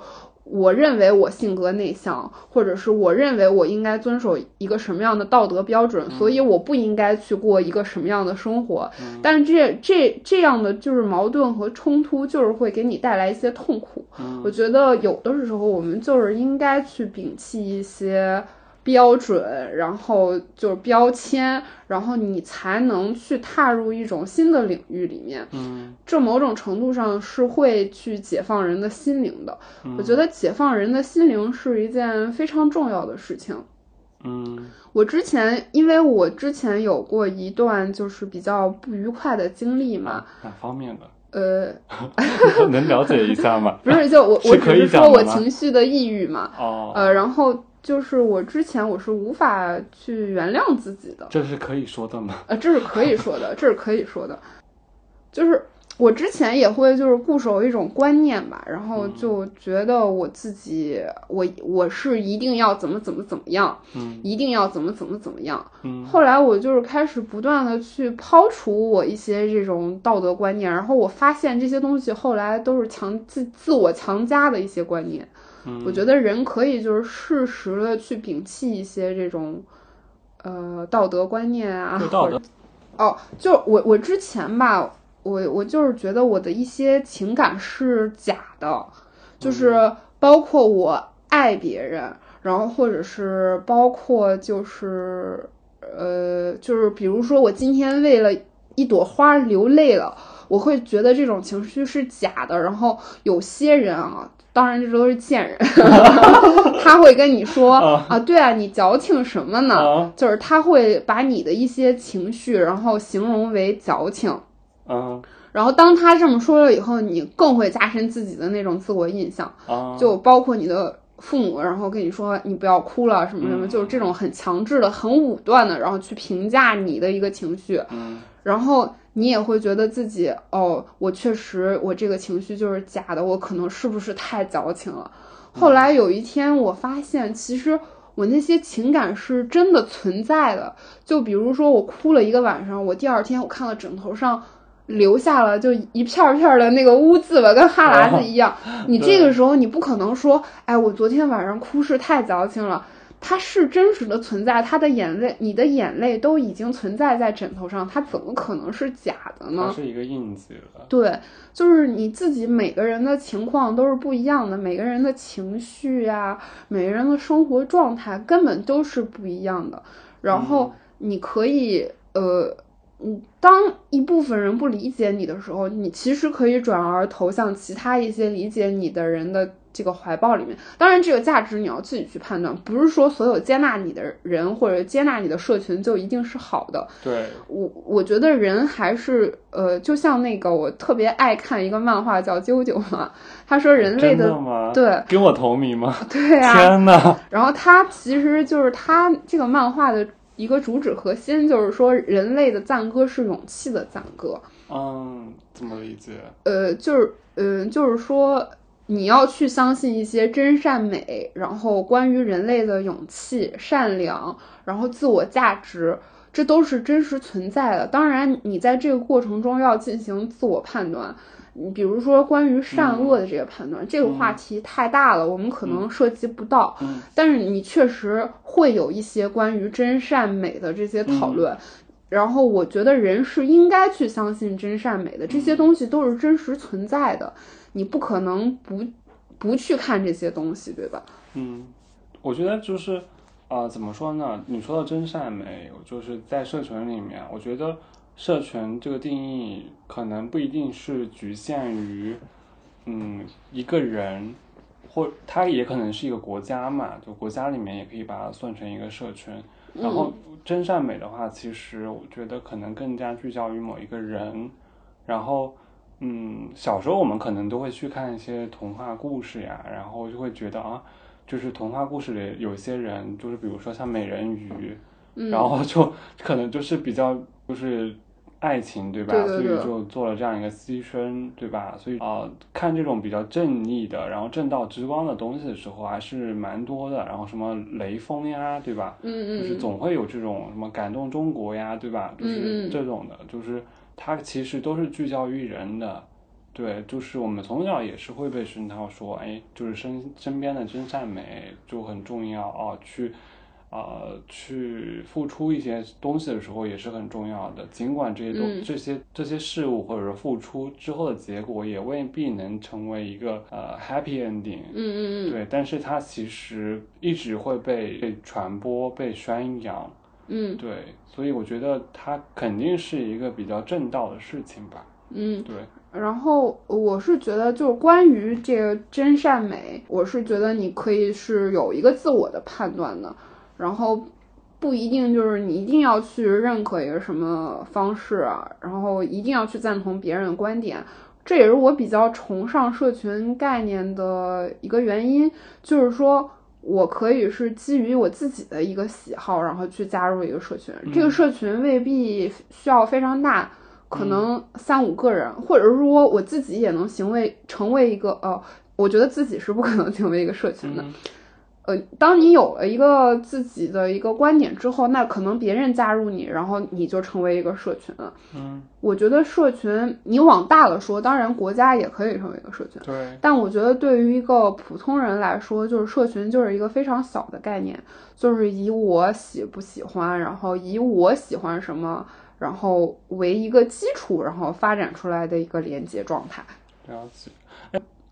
我认为我性格内向，或者是我认为我应该遵守一个什么样的道德标准，所以我不应该去过一个什么样的生活。但是这这这样的就是矛盾和冲突，就是会给你带来一些痛苦。我觉得有的时候我们就是应该去摒弃一些。标准，然后就是标签，然后你才能去踏入一种新的领域里面。嗯，这某种程度上是会去解放人的心灵的。我觉得解放人的心灵是一件非常重要的事情。嗯，我之前因为我之前有过一段就是比较不愉快的经历嘛。哪方面的？呃，能了解一下吗？不是，就我我只是说我情绪的抑郁嘛。哦。呃，然后。就是我之前我是无法去原谅自己的，这是可以说的吗？呃，这是可以说的，这是可以说的。就是我之前也会就是固守一种观念吧，然后就觉得我自己，我我是一定要怎么怎么怎么样，嗯，一定要怎么怎么怎么样，嗯。后来我就是开始不断的去抛除我一些这种道德观念，然后我发现这些东西后来都是强自自我强加的一些观念。我觉得人可以就是适时的去摒弃一些这种，呃，道德观念啊，或者，哦，就我我之前吧，我我就是觉得我的一些情感是假的，就是包括我爱别人，然后或者是包括就是，呃，就是比如说我今天为了一朵花流泪了，我会觉得这种情绪是假的，然后有些人啊。当然，这都是贱人，他会跟你说啊，对啊，你矫情什么呢？就是他会把你的一些情绪，然后形容为矫情。嗯，然后当他这么说了以后，你更会加深自己的那种自我印象。就包括你的父母，然后跟你说你不要哭了什么什么，就是这种很强制的、很武断的，然后去评价你的一个情绪。嗯，然后。你也会觉得自己哦，我确实我这个情绪就是假的，我可能是不是太矫情了？后来有一天我发现，其实我那些情感是真的存在的。就比如说我哭了一个晚上，我第二天我看到枕头上留下了就一片片的那个污渍吧，跟哈喇子一样。你这个时候你不可能说，哎，我昨天晚上哭是太矫情了。它是真实的存在，他的眼泪，你的眼泪都已经存在在枕头上，它怎么可能是假的呢？它是一个印记了。对，就是你自己每个人的情况都是不一样的，每个人的情绪呀，每个人的生活状态根本都是不一样的。然后你可以，呃，嗯，当一部分人不理解你的时候，你其实可以转而投向其他一些理解你的人的。这个怀抱里面，当然这个价值你要自己去判断，不是说所有接纳你的人或者接纳你的社群就一定是好的。对我，我觉得人还是呃，就像那个我特别爱看一个漫画叫《啾啾》嘛，他说人类的对跟我同名吗？对啊，天呐。然后他其实就是他这个漫画的一个主旨核心，就是说人类的赞歌是勇气的赞歌。嗯，怎么理解？呃，就是嗯，就是说。你要去相信一些真善美，然后关于人类的勇气、善良，然后自我价值，这都是真实存在的。当然，你在这个过程中要进行自我判断。你比如说关于善恶的这个判断，这个话题太大了，我们可能涉及不到。但是你确实会有一些关于真善美的这些讨论。然后我觉得人是应该去相信真善美的，这些东西都是真实存在的。你不可能不不去看这些东西，对吧？嗯，我觉得就是，啊，怎么说呢？你说到真善美，就是在社群里面，我觉得社群这个定义可能不一定是局限于，嗯，一个人，或它也可能是一个国家嘛，就国家里面也可以把它算成一个社群。然后真善美的话，其实我觉得可能更加聚焦于某一个人，然后。嗯，小时候我们可能都会去看一些童话故事呀，然后就会觉得啊，就是童话故事里有些人，就是比如说像美人鱼，然后就 可能就是比较就是爱情，对吧？所以就做了这样一个牺牲，对吧？所以啊，看这种比较正义的，然后正道之光的东西的时候，还是蛮多的。然后什么雷锋呀，对吧？嗯嗯，就是总会有这种什么感动中国呀，对吧？就是这种的，就是。它其实都是聚焦于人的，对，就是我们从小也是会被熏陶说，哎，就是身身边的真善美就很重要啊，去。呃，去付出一些东西的时候也是很重要的。尽管这些东、这些这些事物或者是付出之后的结果也未必能成为一个呃 happy ending。嗯嗯嗯。对，但是它其实一直会被被传播、被宣扬。嗯。对，所以我觉得它肯定是一个比较正道的事情吧。嗯，对。然后我是觉得，就是关于这个真善美，我是觉得你可以是有一个自我的判断的。然后不一定就是你一定要去认可一个什么方式啊，然后一定要去赞同别人的观点，这也是我比较崇尚社群概念的一个原因。就是说我可以是基于我自己的一个喜好，然后去加入一个社群，这个社群未必需要非常大，可能三五个人，或者是说我自己也能行为成为一个呃，我觉得自己是不可能 成为一个社群的。呃，当你有了一个自己的一个观点之后，那可能别人加入你，然后你就成为一个社群了。嗯，我觉得社群，你往大了说，当然国家也可以成为一个社群。对。但我觉得对于一个普通人来说，就是社群就是一个非常小的概念，就是以我喜不喜欢，然后以我喜欢什么，然后为一个基础，然后发展出来的一个连接状态。了解。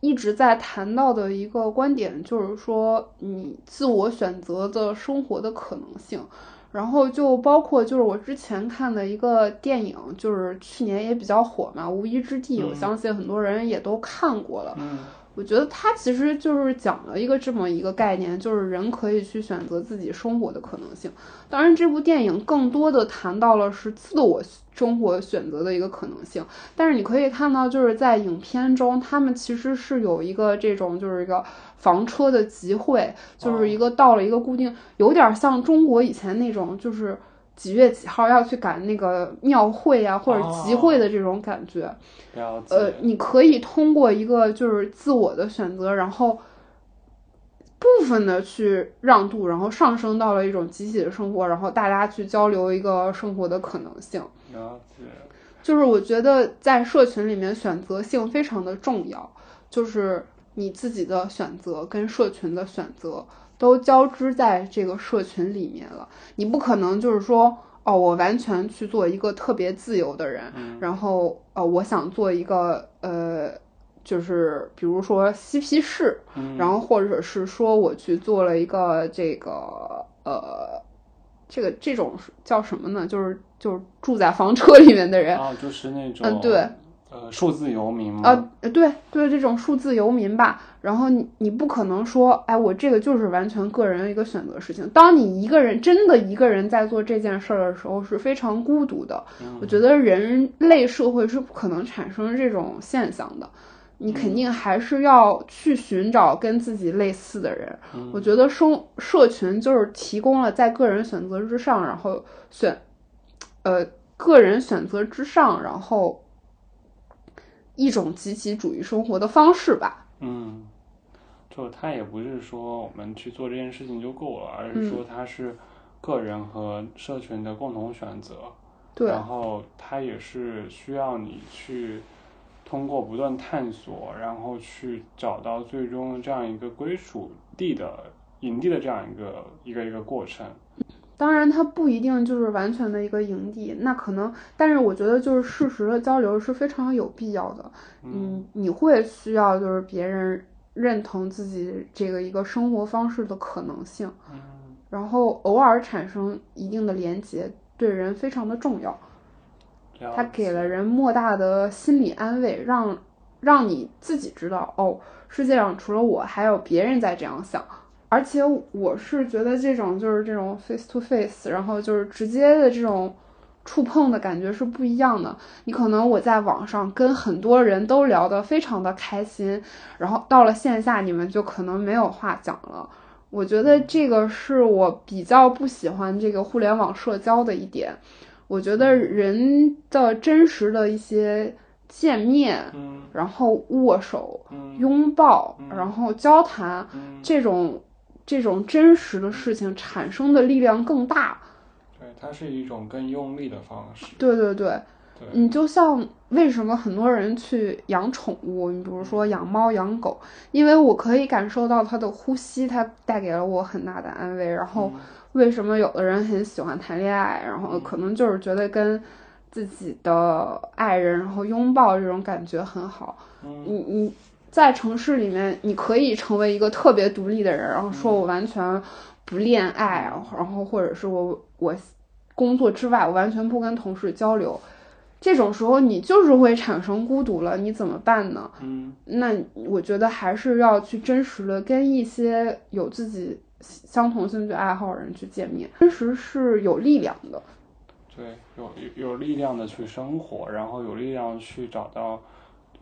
一直在谈到的一个观点，就是说你自我选择的生活的可能性，然后就包括就是我之前看的一个电影，就是去年也比较火嘛，《无依之地》，我相信很多人也都看过了。嗯。我觉得它其实就是讲了一个这么一个概念，就是人可以去选择自己生活的可能性。当然，这部电影更多的谈到了是自我生活选择的一个可能性。但是你可以看到，就是在影片中，他们其实是有一个这种就是一个房车的集会，就是一个到了一个固定，有点像中国以前那种就是。几月几号要去赶那个庙会啊，或者集会的这种感觉，呃，你可以通过一个就是自我的选择，然后部分的去让渡，然后上升到了一种集体的生活，然后大家去交流一个生活的可能性。了解，就是我觉得在社群里面选择性非常的重要，就是你自己的选择跟社群的选择。都交织在这个社群里面了，你不可能就是说，哦，我完全去做一个特别自由的人，然后，呃，我想做一个，呃，就是比如说嬉皮士，然后或者是说我去做了一个这个，呃，这个这种叫什么呢？就是就是住在房车里面的人，啊，就是那种，嗯，对。呃，数字游民吗？呃，对对，这种数字游民吧。然后你你不可能说，哎，我这个就是完全个人一个选择事情。当你一个人真的一个人在做这件事儿的时候，是非常孤独的。我觉得人类社会是不可能产生这种现象的。你肯定还是要去寻找跟自己类似的人。我觉得生社群就是提供了在个人选择之上，然后选，呃，个人选择之上，然后。一种集体主义生活的方式吧。嗯，就他也不是说我们去做这件事情就够了，而是说他是个人和社群的共同选择。对。然后他也是需要你去通过不断探索，然后去找到最终这样一个归属地的营地的这样一个一个一个过程。当然，它不一定就是完全的一个营地，那可能，但是我觉得就是事实的交流是非常有必要的。嗯，你会需要就是别人认同自己这个一个生活方式的可能性，然后偶尔产生一定的连接，对人非常的重要。它给了人莫大的心理安慰，让让你自己知道，哦，世界上除了我，还有别人在这样想。而且我是觉得这种就是这种 face to face，然后就是直接的这种触碰的感觉是不一样的。你可能我在网上跟很多人都聊得非常的开心，然后到了线下你们就可能没有话讲了。我觉得这个是我比较不喜欢这个互联网社交的一点。我觉得人的真实的一些见面，然后握手、拥抱，然后交谈这种。这种真实的事情产生的力量更大，对，它是一种更用力的方式。对对对，对，你就像为什么很多人去养宠物，你比如说养猫养狗，因为我可以感受到它的呼吸，它带给了我很大的安慰。然后为什么有的人很喜欢谈恋爱，然后可能就是觉得跟自己的爱人然后拥抱这种感觉很好。嗯你你在城市里面，你可以成为一个特别独立的人，然后说我完全不恋爱，然后或者是我我工作之外我完全不跟同事交流。这种时候你就是会产生孤独了，你怎么办呢？嗯，那我觉得还是要去真实的跟一些有自己相同兴趣爱好的人去见面，真实是有力量的。对，有有力量的去生活，然后有力量去找到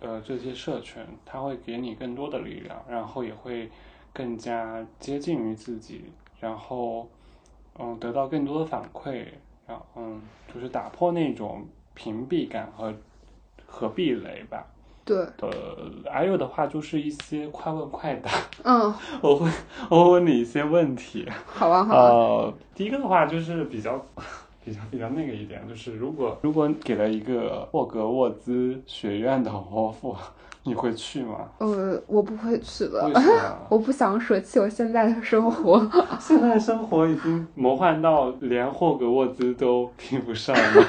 呃这些社群，它会给你更多的力量，然后也会更加接近于自己，然后嗯得到更多的反馈，然后嗯就是打破那种。屏蔽感和和壁垒吧。对。呃，还有的话就是一些快问快答。嗯。我会我会问你一些问题。好啊，好啊。呃，第一个的话就是比较比较比较那个一点，就是如果如果给了一个霍格沃兹学院的 offer。你会去吗？呃，我不会去的。我不想舍弃我现在的生活。现在的生活已经魔幻到连霍格沃兹都比不上了。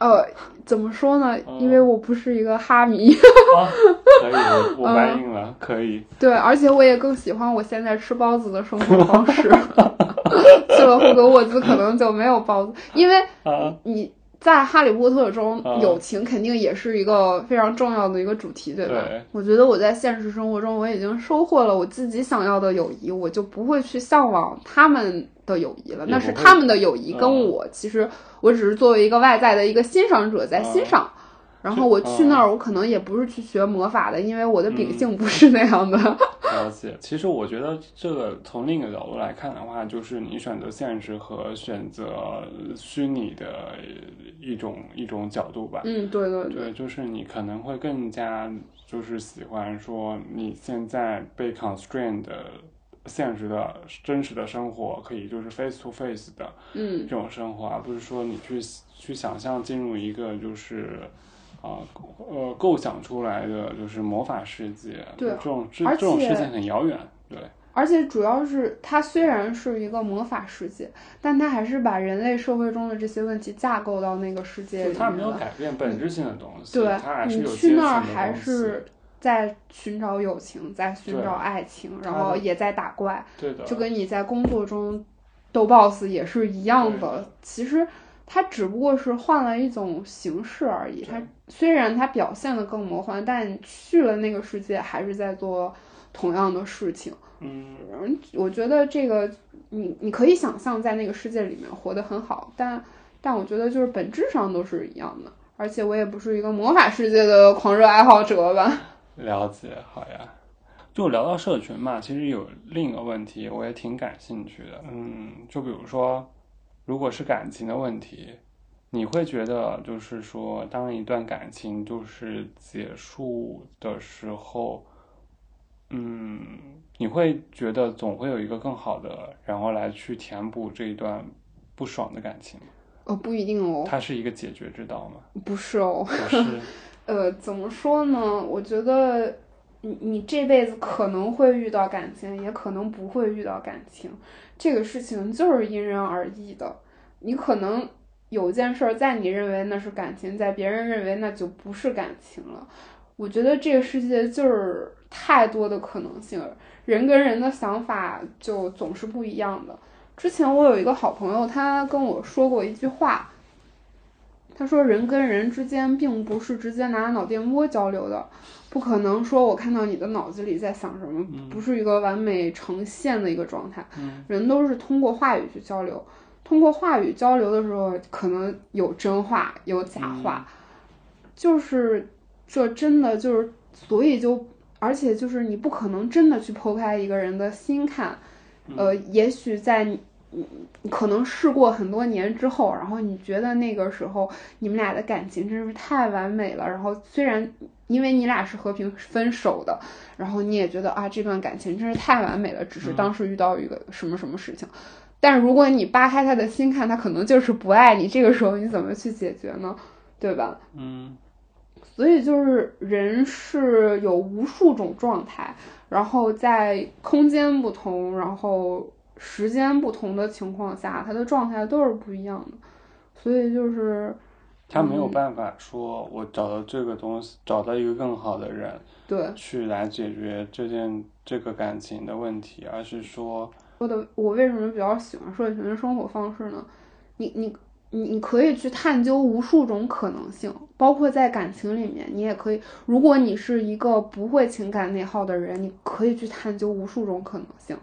呃，怎么说呢？因为我不是一个哈迷。可以，我答应了，可以。对，而且我也更喜欢我现在吃包子的生活方式。去了霍格沃兹可能就没有包子，因为你。在《哈利波特》中，友情肯定也是一个非常重要的一个主题，对吧？我觉得我在现实生活中，我已经收获了我自己想要的友谊，我就不会去向往他们的友谊了。那是他们的友谊，跟我其实我只是作为一个外在的一个欣赏者在欣赏。然后我去那儿，我可能也不是去学魔法的，因为我的秉性不是那样的。了解，其实我觉得这个从另一个角度来看的话，就是你选择现实和选择虚拟的一种一种角度吧。嗯，对对对，就是你可能会更加就是喜欢说你现在被 constrained 的现实的真实的生活，可以就是 face to face 的嗯这种生活，而不是说你去去想象进入一个就是。啊，呃，构想出来的就是魔法世界，对这种这这种事情很遥远，对。而且主要是它虽然是一个魔法世界，但它还是把人类社会中的这些问题架构到那个世界里。它没有改变本质性的东西，对，你去那儿还是在寻找友情，在寻找爱情，然后也在打怪，对的，就跟你在工作中斗 boss 也是一样的。其实。它只不过是换了一种形式而已。它虽然它表现的更魔幻，但去了那个世界还是在做同样的事情。嗯，我觉得这个你你可以想象在那个世界里面活得很好，但但我觉得就是本质上都是一样的。而且我也不是一个魔法世界的狂热爱好者吧。了解，好呀。就聊到社群嘛，其实有另一个问题，我也挺感兴趣的。嗯，就比如说。如果是感情的问题，你会觉得就是说，当一段感情就是结束的时候，嗯，你会觉得总会有一个更好的，然后来去填补这一段不爽的感情吗？哦，不一定哦。它是一个解决之道吗？不是哦。不是。呃，怎么说呢？我觉得你你这辈子可能会遇到感情，也可能不会遇到感情。这个事情就是因人而异的，你可能有件事儿，在你认为那是感情，在别人认为那就不是感情了。我觉得这个世界就是太多的可能性，人跟人的想法就总是不一样的。之前我有一个好朋友，他跟我说过一句话，他说人跟人之间并不是直接拿脑电波交流的。不可能说，我看到你的脑子里在想什么，不是一个完美呈现的一个状态。人都是通过话语去交流，通过话语交流的时候，可能有真话，有假话，就是这真的就是，所以就而且就是你不可能真的去剖开一个人的心看，呃，也许在可能试过很多年之后，然后你觉得那个时候你们俩的感情真是太完美了，然后虽然。因为你俩是和平分手的，然后你也觉得啊，这段感情真是太完美了，只是当时遇到一个什么什么事情。但如果你扒开他的心看，他可能就是不爱你。这个时候你怎么去解决呢？对吧？嗯所以就是人是有无数种状态，然后在空间不同，然后时间不同的情况下，他的状态都是不一样的。所以就是他没有嗯办法说，我找到这个东西，找到一个更好的人，对去来解决这件这个感情的问题，而是说，说的，我为什么比较喜欢社群的生活方式呢？你你你你可以去探究无数种可能性，包括在感情里面，你也可以。如果你是一个不会情感内耗的人，你可以去探究无数种可能性，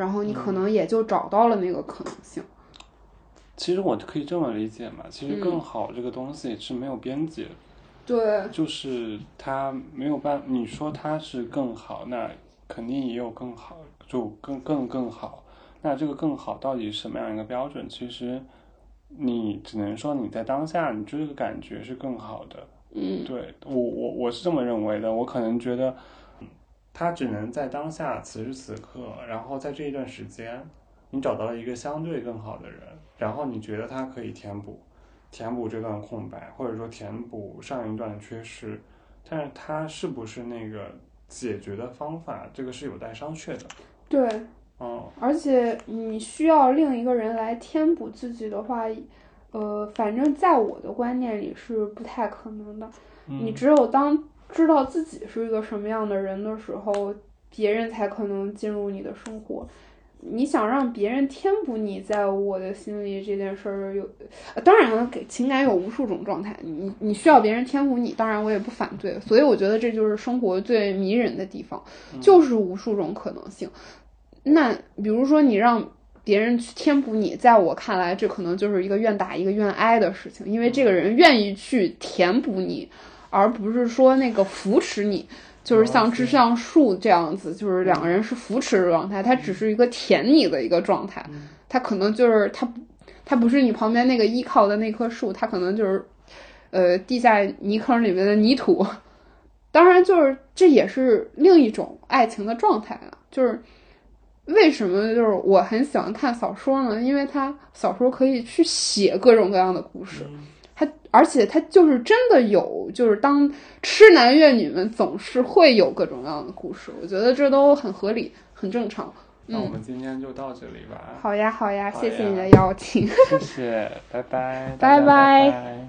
然后你可能也就找到了那个可能性。其实我可以这么理解嘛，其实嗯更好这个东西是没有边界的。对，就是它没有办，你说它是更好，那肯定也有更好，就更更更好。那这个更好到底什么样一个标准？其实你只能说你在当下，你这个感觉是更好的。嗯对我我我是这么认为的。我可能觉得，嗯他只能在当下此时此刻，然后在这一段时间，你找到了一个相对更好的人，然后你觉得他可以填补。填补这段空白，或者说填补上一段的缺失，但是他是不是那个解决的方法，这个是有待商榷的。对，嗯而且你需要另一个人来填补自己的话，呃，反正在我的观念里是不太可能的。你嗯只有当知道自己是一个什么样的人的时候，别人才可能进入你的生活。你想让别人填补你在我的心里这件事儿有，呃当然了，给情感有无数种状态，你你需要别人填补你，当然我也不反对。所以我觉得这就是生活最迷人的地方，就是无数种可能性。那比如说你让别人去填补你，在我看来，这可能就是一个愿打一个愿挨的事情，因为这个人愿意去填补你，而不是说那个扶持你。就是像志向树这样子，就是两个人是扶持的状态，他只是一个舔你的一个状态，他可能就是他，他不是你旁边那个依靠的那棵树，他可能就是，呃，地下泥坑里面的泥土。当然，就是这也是另一种爱情的状态啊，就是为什么就是我很喜欢看小说呢？因为它小说可以去写各种各样的故事，它而且他就是真的有，就是当痴男怨女们总是会有各种各样的故事，我觉得这都很合理，很正常。嗯，那我们今天就到这里吧，好呀，好呀，好谢谢你的邀请。谢谢，拜拜，拜拜拜拜